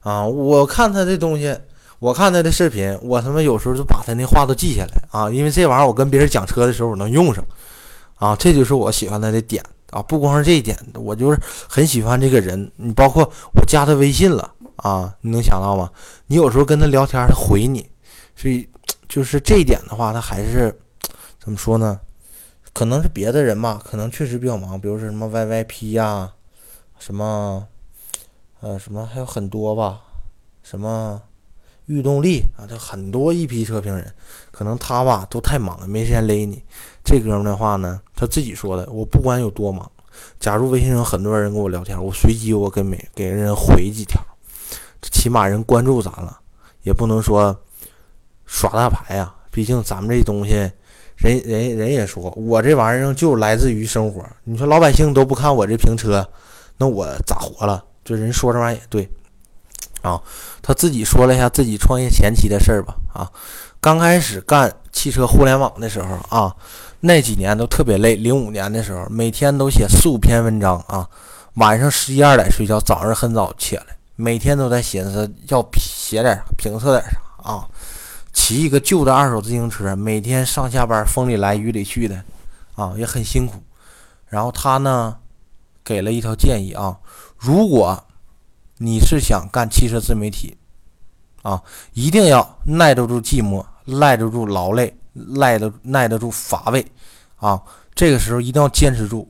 啊！我看他这东西，我看他的视频，我他妈有时候就把他那话都记下来啊，因为这玩意儿我跟别人讲车的时候我能用上啊，这就是我喜欢他的点啊！不光是这一点，我就是很喜欢这个人。你包括我加他微信了啊，你能想到吗？你有时候跟他聊天，他回你，所以就是这一点的话，他还是怎么说呢？可能是别的人吧，可能确实比较忙，比如说什么 YYP 呀。什么，呃，什么还有很多吧，什么御动力啊，这很多一批车评人，可能他吧都太忙了，没时间勒你。这哥们的话呢，他自己说的，我不管有多忙，假如微信上很多人跟我聊天，我随机我给每给人回几条，起码人关注咱了，也不能说耍大牌呀。毕竟咱们这东西，人人人也说我这玩意儿就来自于生活。你说老百姓都不看我这评车。那我咋活了？这人说这玩意儿也对啊。他自己说了一下自己创业前期的事儿吧。啊，刚开始干汽车互联网的时候啊，那几年都特别累。零五年的时候，每天都写四五篇文章啊，晚上十一二点睡觉，早上很早起来，每天都在寻思要写点啥，评测点啥啊。骑一个旧的二手自行车，每天上下班风里来雨里去的啊，也很辛苦。然后他呢？给了一条建议啊，如果你是想干汽车自媒体啊，一定要耐得住寂寞，耐得住劳累，耐得耐得住乏味啊。这个时候一定要坚持住，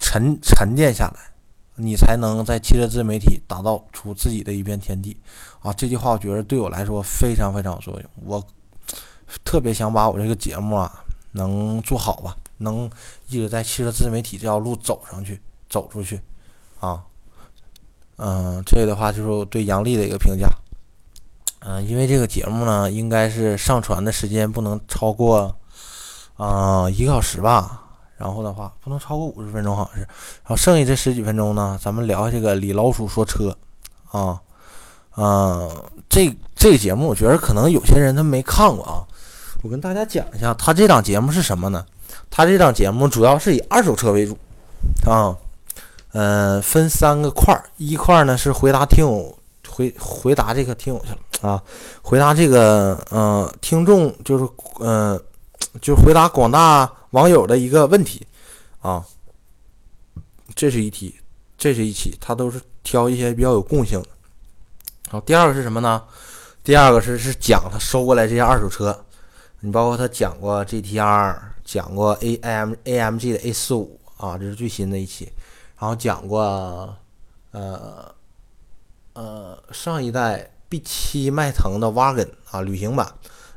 沉沉淀下来，你才能在汽车自媒体打造出自己的一片天地啊。这句话我觉得对我来说非常非常有作用，我特别想把我这个节目啊能做好吧，能一直在汽车自媒体这条路走上去。走出去，嗯，这个的话就是我对杨丽的一个评价，嗯，因为这个节目呢，应该是上传的时间不能超过，啊，一个小时吧，然后的话不能超过五十分钟，好像是，然后剩下这十几分钟呢，咱们聊这个李老鼠说车，啊，嗯，这这个节目我觉得可能有些人他没看过啊，我跟大家讲一下，他这档节目是什么呢？他这档节目主要是以二手车为主，啊。嗯，分三个块儿，一块儿呢是回答听友回回答这个听友去了啊，回答这个呃听众就是嗯，就回答广大网友的一个问题啊，这是一题，这是一期，他都是挑一些比较有共性的。好，第二个是什么呢？第二个是是讲他收过来这些二手车，你包括他讲过 GTR，讲过 A M A M G 的 A 四五啊，这是最新的一期。然后讲过，呃，呃，上一代 B 七迈腾的 Wagon 啊，旅行版，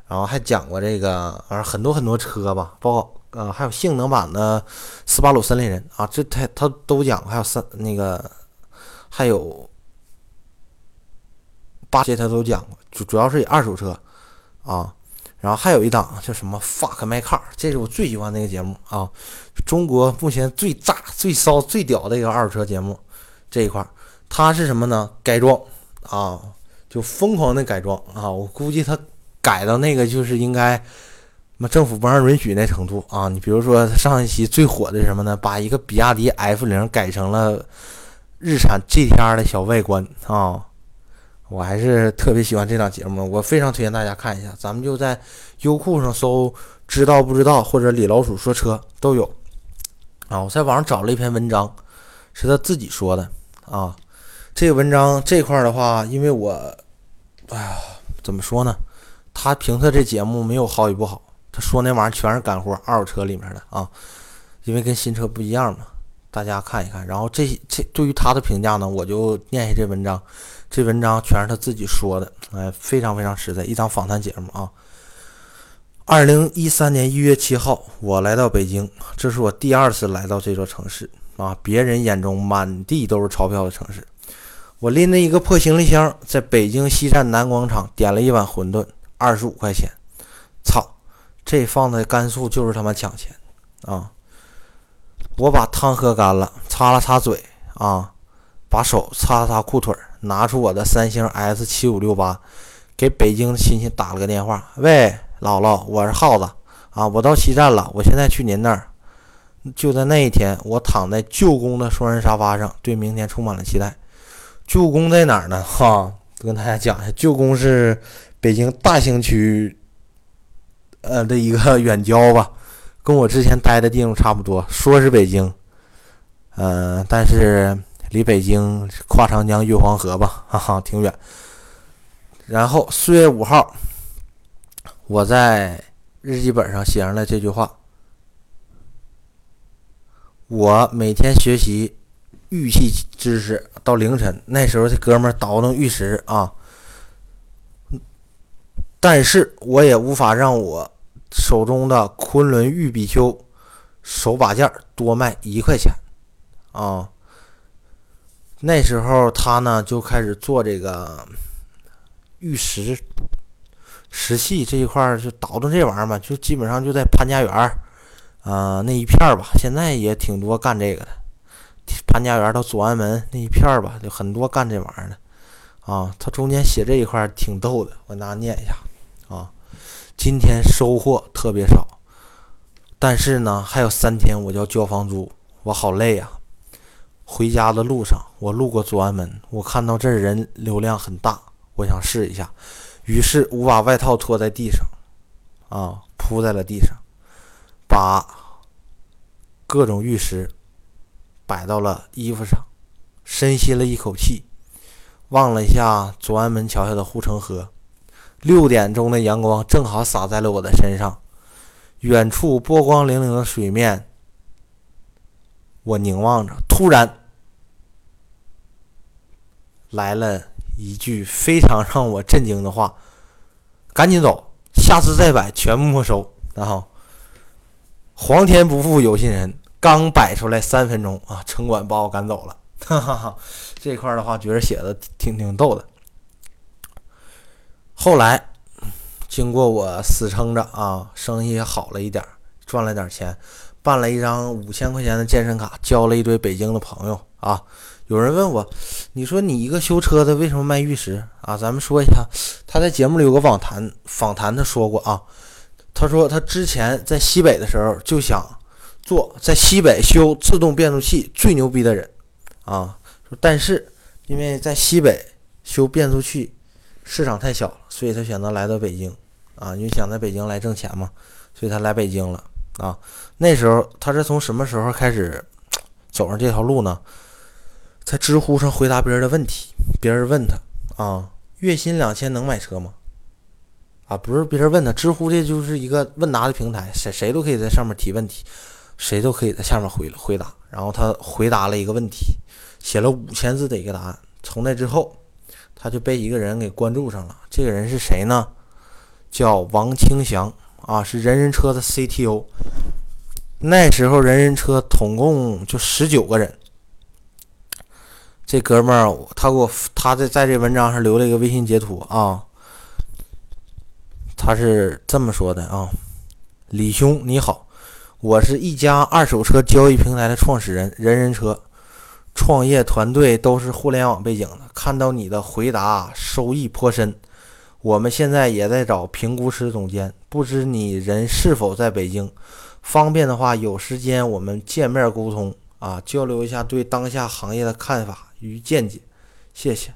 然后还讲过这个，呃，很多很多车吧，包括呃，还有性能版的斯巴鲁森林人啊，这他他都讲，还有三那个，还有八些他都讲过，主主要是以二手车啊。然后还有一档叫什么 Fuck My Car，这是我最喜欢那个节目啊，中国目前最炸、最骚、最屌的一个二手车节目这一块，它是什么呢？改装啊，就疯狂的改装啊！我估计它改到那个就是应该，那政府不让允许那程度啊！你比如说上一期最火的什么呢？把一个比亚迪 F 零改成了日产 GTR 的小外观啊！我还是特别喜欢这档节目，我非常推荐大家看一下。咱们就在优酷上搜“知道不知道”或者“李老鼠说车”都有。啊，我在网上找了一篇文章，是他自己说的啊。这个文章这块的话，因为我，哎呀，怎么说呢？他评测这节目没有好与不好，他说那玩意儿全是干货，二手车里面的啊，因为跟新车不一样嘛。大家看一看，然后这这对于他的评价呢，我就念一下这文章。这文章全是他自己说的，哎，非常非常实在，一档访谈节目啊。二零一三年一月七号，我来到北京，这是我第二次来到这座城市啊，别人眼中满地都是钞票的城市。我拎着一个破行李箱，在北京西站南广场点了一碗馄饨，二十五块钱。操，这放在甘肃就是他妈抢钱啊！我把汤喝干了，擦了擦嘴啊，把手擦擦裤腿，拿出我的三星 S 七五六八，给北京亲戚打了个电话。喂，姥姥，我是耗子啊，我到西站了，我现在去您那儿。就在那一天，我躺在舅公的双人沙发上，对明天充满了期待。舅公在哪儿呢？哈，跟大家讲一下，舅公是北京大兴区，呃的一个 [laughs] 远郊吧，跟我之前待的地方差不多。说是北京，嗯，但是离北京跨长江越黄河吧，哈哈，挺远。然后四月五号，我在日记本上写上了这句话。我每天学习玉器知识到凌晨，那时候这哥们儿倒腾玉石啊，但是我也无法让我手中的昆仑玉比丘手把件多卖一块钱啊。那时候他呢就开始做这个玉石石器这一块儿，就倒腾这玩意儿嘛，就基本上就在潘家园儿。啊，那一片儿吧，现在也挺多干这个的。潘家园到左安门那一片儿吧，就很多干这玩意儿的。啊，他中间写这一块挺逗的，我给大家念一下。啊，今天收获特别少，但是呢，还有三天我就要交房租，我好累呀。回家的路上，我路过左安门，我看到这人流量很大，我想试一下，于是我把外套拖在地上，啊，铺在了地上。把各种玉石摆到了衣服上，深吸了一口气，望了一下左安门桥下的护城河。六点钟的阳光正好洒在了我的身上，远处波光粼粼的水面，我凝望着。突然来了一句非常让我震惊的话：“ [laughs] 赶紧走，下次再摆全部没收。”然后。皇天不负有心人，刚摆出来三分钟啊，城管把我赶走了。哈哈哈，这块的话觉得写的挺挺逗的。后来经过我死撑着啊，生意好了一点，赚了点钱，办了一张五千块钱的健身卡，交了一堆北京的朋友啊。有人问我，你说你一个修车的为什么卖玉石啊？咱们说一下，他在节目里有个访谈，访谈他说过啊。他说，他之前在西北的时候就想做在西北修自动变速器最牛逼的人啊，但是因为在西北修变速器市场太小，所以他选择来到北京啊，因为想在北京来挣钱嘛，所以他来北京了啊。那时候他是从什么时候开始走上这条路呢？在知乎上回答别人的问题，别人问他啊，月薪两千能买车吗？啊，不是别人问他，知乎这就是一个问答的平台，谁谁都可以在上面提问题，谁都可以在下面回回答。然后他回答了一个问题，写了五千字的一个答案。从那之后，他就被一个人给关注上了。这个人是谁呢？叫王清祥啊，是人人车的 CTO。那时候人人车总共就十九个人。这哥们儿，他给我他在在这文章上留了一个微信截图啊。他是这么说的啊，李兄你好，我是一家二手车交易平台的创始人，人人车创业团队都是互联网背景的。看到你的回答收益颇深，我们现在也在找评估师总监，不知你人是否在北京？方便的话，有时间我们见面沟通啊，交流一下对当下行业的看法与见解，谢谢。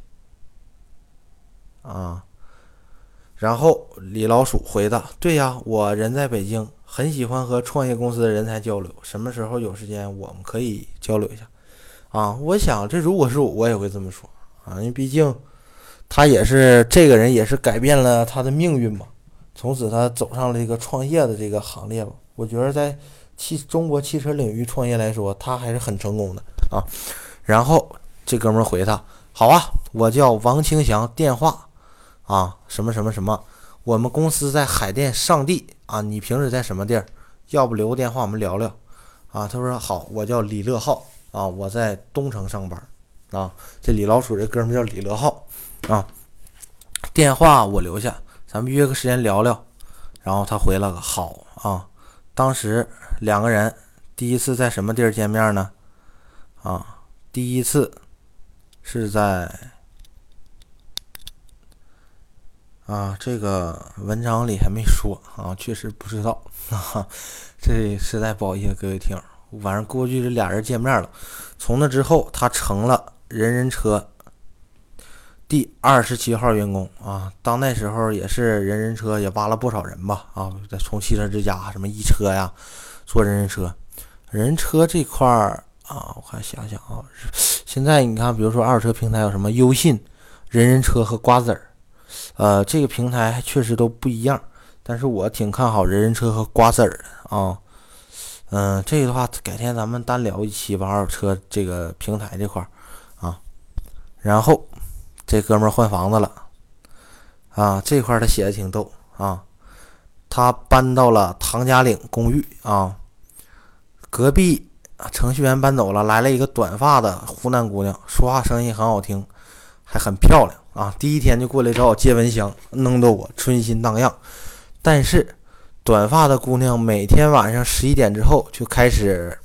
啊。然后李老鼠回答：“对呀，我人在北京，很喜欢和创业公司的人才交流。什么时候有时间，我们可以交流一下。”啊，我想这如果是我，我也会这么说啊，因为毕竟他也是这个人，也是改变了他的命运嘛。从此他走上了这个创业的这个行列吧。我觉得在汽中国汽车领域创业来说，他还是很成功的啊。然后这哥们回他：“好啊，我叫王清祥，电话。”啊，什么什么什么，我们公司在海淀上地啊，你平时在什么地儿？要不留个电话，我们聊聊。啊，他说好，我叫李乐浩啊，我在东城上班。啊，这李老鼠这哥们叫李乐浩啊，电话我留下，咱们约个时间聊聊。然后他回了个好啊，当时两个人第一次在什么地儿见面呢？啊，第一次是在啊，这个文章里还没说啊，确实不知道啊。这实在不好意思，各位听友，反正过去这俩人见面了。从那之后，他成了人人车第二十七号员工啊。当那时候也是人人车也挖了不少人吧啊，在从汽车之家什么一车呀，做人人车。人车这块儿啊，我看想想啊，现在你看，比如说二手车平台有什么优信、人人车和瓜子儿，呃，这个平台确实都不一样，但是我挺看好人人车和瓜子儿的啊。嗯，这个的话，改天咱们单聊一期吧，二手车这个平台这块儿啊。然后这哥们儿换房子了啊，这块他写的挺逗啊，他搬到了唐家岭公寓啊。隔壁程序员搬走了，来了一个短发的湖南姑娘，说话声音很好听，还很漂亮啊！第一天就过来找我接蚊香，弄得我春心荡漾。但是，短发的姑娘每天晚上十一点之后就开始，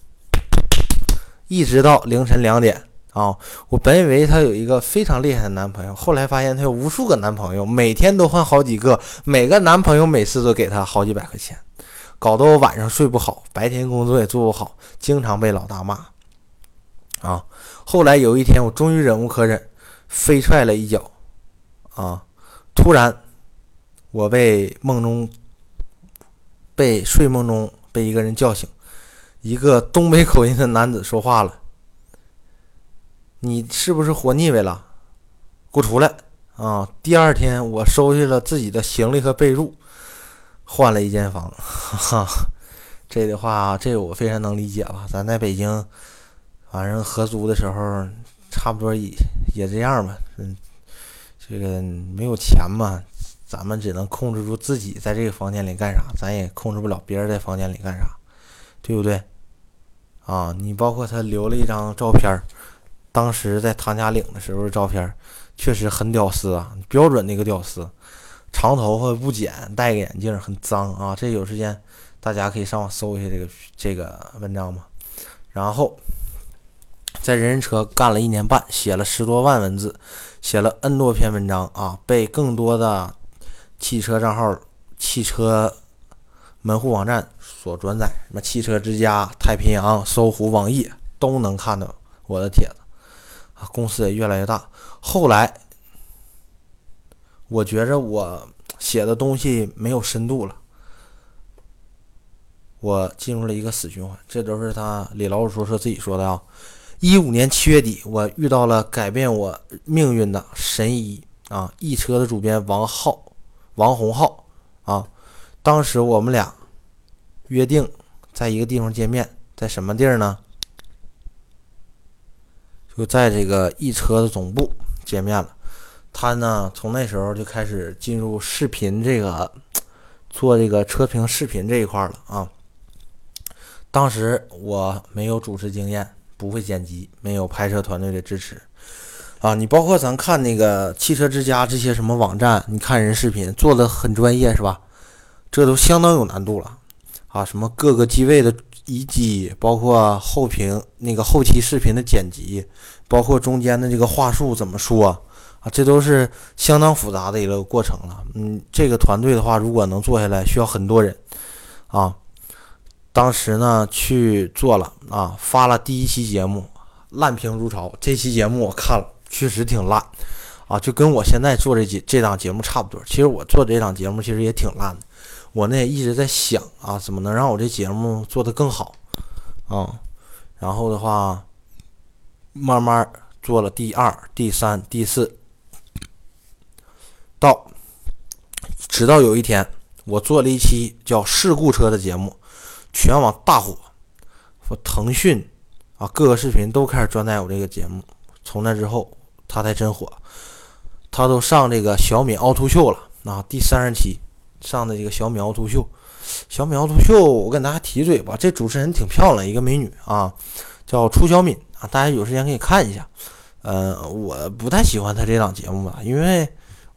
一直到凌晨两点啊！我本以为她有一个非常厉害的男朋友，后来发现她有无数个男朋友，每天都换好几个，每个男朋友每次都给她好几百块钱。搞得我晚上睡不好，白天工作也做不好，经常被老大骂。啊，后来有一天，我终于忍无可忍，飞踹了一脚。啊，突然，我被梦中，被睡梦中被一个人叫醒，一个东北口音的男子说话了：“你是不是活腻歪了？给我出来！”啊，第二天我收拾了自己的行李和被褥。换了一间房，哈，这的话，这我非常能理解吧？咱在北京，反正合租的时候，差不多也也这样吧。嗯，这个没有钱嘛，咱们只能控制住自己在这个房间里干啥，咱也控制不了别人在房间里干啥，对不对？啊，你包括他留了一张照片，当时在唐家岭的时候的照片，确实很屌丝啊，标准那个屌丝。长头发不剪，戴个眼镜，很脏啊！这有时间大家可以上网搜一下这个这个文章嘛。然后在人人车干了一年半，写了十多万文字，写了 N 多篇文章啊，被更多的汽车账号、汽车门户网站所转载，什么汽车之家、太平洋、搜狐、网易都能看到我的帖子啊。公司也越来越大，后来。我觉着我写的东西没有深度了，我进入了一个死循环。这都是他李老鼠说说自己说的啊。一五年七月底，我遇到了改变我命运的神医啊，易车的主编王浩，王洪浩啊。当时我们俩约定在一个地方见面，在什么地儿呢？就在这个易车的总部见面了。他呢，从那时候就开始进入视频这个 [tsk] 做这个车评视频这一块了啊。当时我没有主持经验，不会剪辑，没有拍摄团队的支持啊。你包括咱看那个汽车之家这些什么网站，你看人视频做的很专业是吧？这都相当有难度了啊。什么各个机位的移机，包括后屏那个后期视频的剪辑，包括中间的这个话术怎么说？啊，这都是相当复杂的一个过程了。嗯，这个团队的话，如果能做下来，需要很多人。啊，当时呢去做了啊，发了第一期节目，烂评如潮。这期节目我看了，确实挺烂。啊，就跟我现在做这节这档节目差不多。其实我做这档节目其实也挺烂的。我呢一直在想啊，怎么能让我这节目做得更好？啊，然后的话，慢慢做了第二、第三、第四。到，直到有一天，我做了一期叫“事故车”的节目，全网大火。说腾讯啊，各个视频都开始转载我这个节目。从那之后，他才真火。他都上这个小米凹凸秀了啊，第三十期上的这个小米凹凸秀。小米凹凸秀，我跟大家提嘴吧，这主持人挺漂亮，一个美女啊，叫楚小敏啊，大家有时间可以看一下。呃，我不太喜欢他这档节目吧，因为。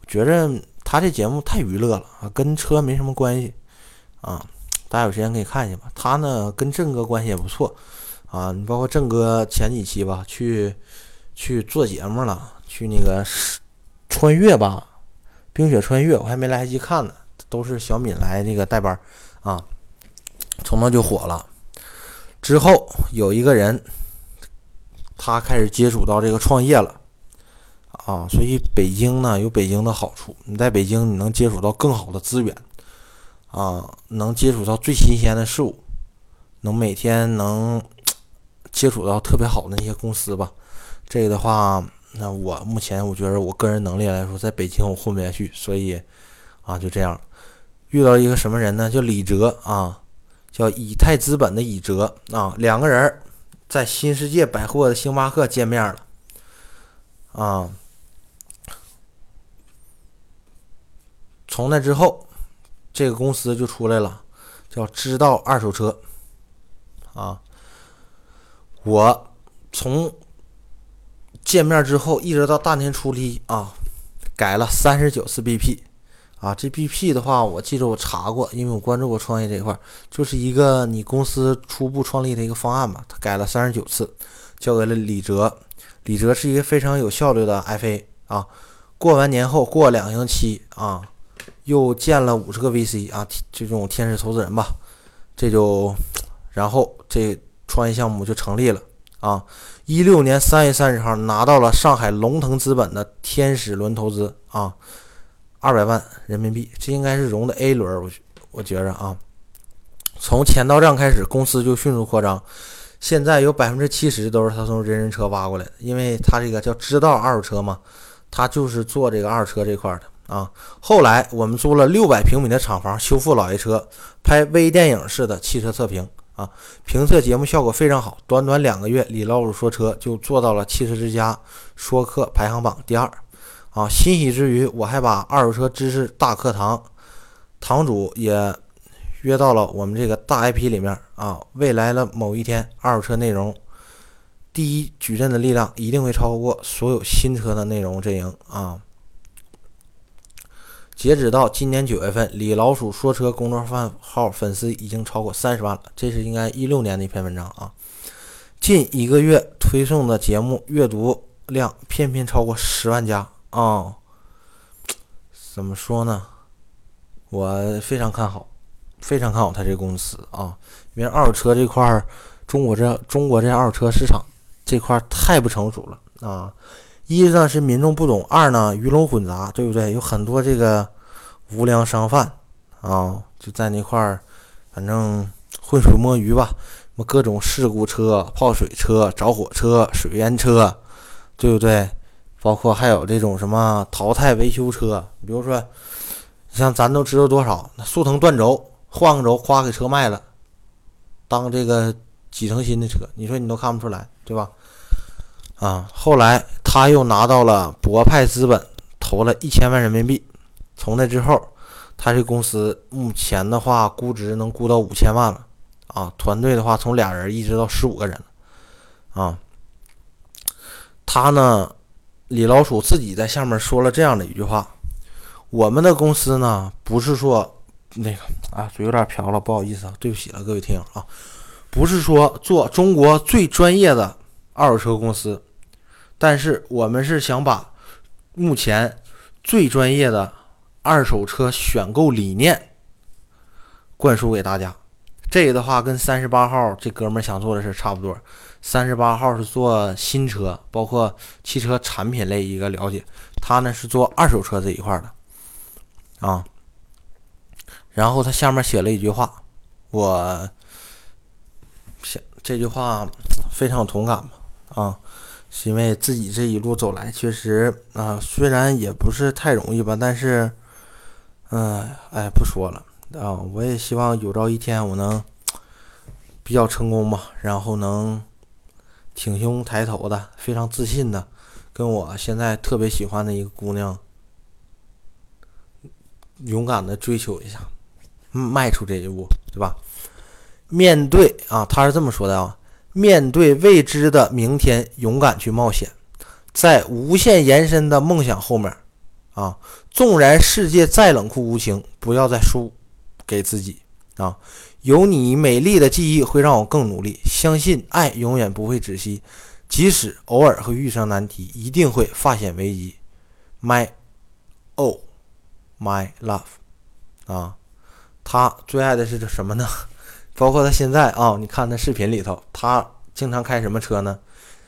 觉着他这节目太娱乐了啊，跟车没什么关系啊。大家有时间可以看一下吧。他呢跟郑哥关系也不错啊，你包括郑哥前几期吧，去去做节目了，去那个穿越吧，冰雪穿越，我还没来得及看呢，都是小敏来那个代班啊，从那就火了。之后有一个人，他开始接触到这个创业了。啊，所以北京呢有北京的好处，你在北京你能接触到更好的资源，啊，能接触到最新鲜的事物，能每天能接触到特别好的那些公司吧。这个的话，那我目前我觉得我个人能力来说，在北京我混不下去，所以啊就这样，遇到一个什么人呢？叫李哲啊，叫以太资本的以哲啊，两个人在新世界百货的星巴克见面了，啊。从那之后，这个公司就出来了，叫知道二手车。啊，我从见面之后一直到大年初一啊，改了三十九次 BP。啊，这 BP 的话，我记得我查过，因为我关注过创业这一块，就是一个你公司初步创立的一个方案嘛。他改了三十九次，交给了李哲。李哲是一个非常有效率的 FA 啊。过完年后，过两星期啊。又建了五十个 VC 啊，这种天使投资人吧，这就，然后这创业项目就成立了啊。一六年三月三十号拿到了上海龙腾资本的天使轮投资啊，二百万人民币，这应该是融的 A 轮，我我觉着啊。从钱到账开始，公司就迅速扩张，现在有百分之七十都是他从人人车挖过来的，因为他这个叫知道二手车嘛，他就是做这个二手车这块的。啊，后来我们租了六百平米的厂房修复老爷车，拍微电影式的汽车测评啊，评测节目效果非常好。短短两个月，李老五说车就做到了汽车之家说客排行榜第二啊！欣喜之余，我还把二手车知识大课堂堂主也约到了我们这个大 IP 里面啊。未来的某一天，二手车内容第一矩阵的力量一定会超过所有新车的内容阵营啊！截止到今年九月份，李老鼠说车公众号粉丝已经超过三十万了。这是应该一六年的一篇文章啊。近一个月推送的节目阅读量偏偏超过十万加啊！怎么说呢？我非常看好，非常看好他这个公司啊。因为二手车这块，中国这中国这二手车市场这块太不成熟了啊。一呢是民众不懂，二呢鱼龙混杂，对不对？有很多这个无良商贩啊，就在那块儿，反正浑水摸鱼吧。什么各种事故车、泡水车、着火车、水淹车，对不对？包括还有这种什么淘汰维修车，比如说，像咱都知道多少，速腾断轴，换个轴，夸给车卖了，当这个几成新的车，你说你都看不出来，对吧？啊，后来他又拿到了博派资本投了一千万人民币。从那之后，他这公司目前的话估值能估到五千万了。啊，团队的话从俩人一直到十五个人。啊，他呢，李老鼠自己在下面说了这样的一句话：我们的公司呢，不是说那个啊，嘴有点瓢了，不好意思啊，对不起了，各位听友啊，不是说做中国最专业的二手车公司。但是我们是想把目前最专业的二手车选购理念灌输给大家。这个的话跟三十八号这哥们想做的是差不多。三十八号是做新车，包括汽车产品类一个了解，他呢是做二手车这一块的啊。然后他下面写了一句话，我想这句话非常有同感嘛啊。是因为自己这一路走来，确实啊，虽然也不是太容易吧，但是，嗯，哎，不说了啊，我也希望有朝一天我能比较成功吧，然后能挺胸抬头的，非常自信的，跟我现在特别喜欢的一个姑娘，勇敢的追求一下，迈出这一步，对吧？面对啊，他是这么说的啊。面对未知的明天，勇敢去冒险，在无限延伸的梦想后面，啊，纵然世界再冷酷无情，不要再输给自己啊！有你美丽的记忆会让我更努力，相信爱永远不会止息，即使偶尔会遇上难题，一定会化险为夷。My oh my love，啊，他最爱的是什么呢？包括他现在啊，你看他视频里头，他经常开什么车呢？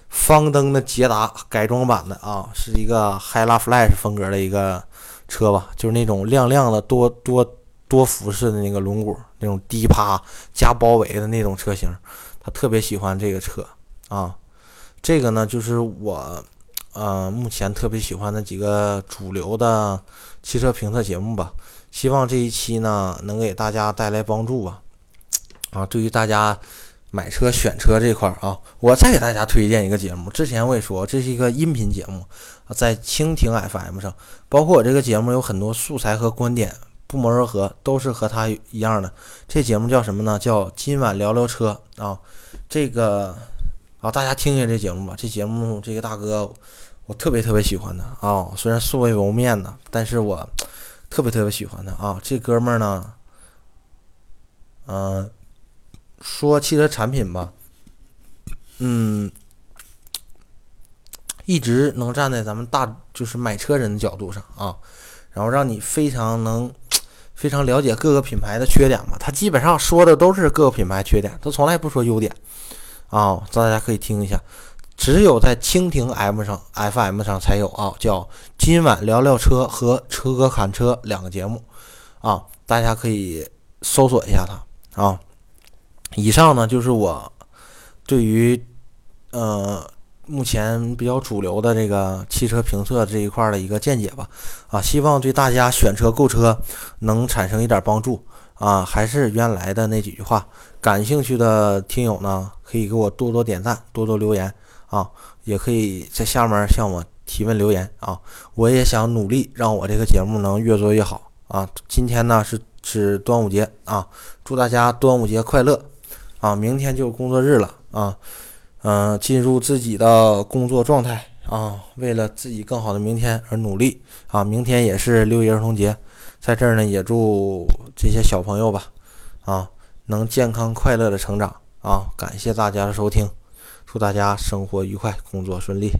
方登的捷达改装版的啊，是一个 Hella Flash 风格的一个车吧，就是那种亮亮的多多多辐式的那个轮毂，那种低趴加包围的那种车型，他特别喜欢这个车啊。这个呢，就是我呃目前特别喜欢的几个主流的汽车评测节目吧。希望这一期呢能给大家带来帮助吧。啊，对于大家。买车选车这块儿啊，我再给大家推荐一个节目。之前我也说，这是一个音频节目，在蜻蜓 FM 上，包括我这个节目有很多素材和观点不谋而合，都是和他一样的。这节目叫什么呢？叫今晚聊聊车啊。这个啊，大家听一下这节目吧。这节目这个大哥，我特别特别喜欢他啊。虽然素未谋面呢，但是我特别特别喜欢他啊。这哥们儿呢，嗯。说汽车产品吧，嗯，一直能站在咱们大就是买车人的角度上啊，然后让你非常能非常了解各个品牌的缺点嘛。他基本上说的都是各个品牌缺点，他从来不说优点啊。大家可以听一下，只有在蜻蜓 M 上 FM 上才有啊，叫今晚聊聊车和车哥侃车两个节目啊，大家可以搜索一下它啊。以上呢就是我对于呃目前比较主流的这个汽车评测这一块的一个见解吧，啊，希望对大家选车购车能产生一点帮助啊。还是原来的那几句话，感兴趣的听友呢可以给我多多点赞，多多留言啊，也可以在下面向我提问留言啊。我也想努力让我这个节目能越做越好啊。今天呢是是端午节啊，祝大家端午节快乐。啊，明天就工作日了啊，嗯，进入自己的工作状态啊，为了自己更好的明天而努力啊。明天也是六一儿童节，在这儿呢也祝这些小朋友吧，啊，能健康快乐的成长啊。感谢大家的收听，祝大家生活愉快，工作顺利。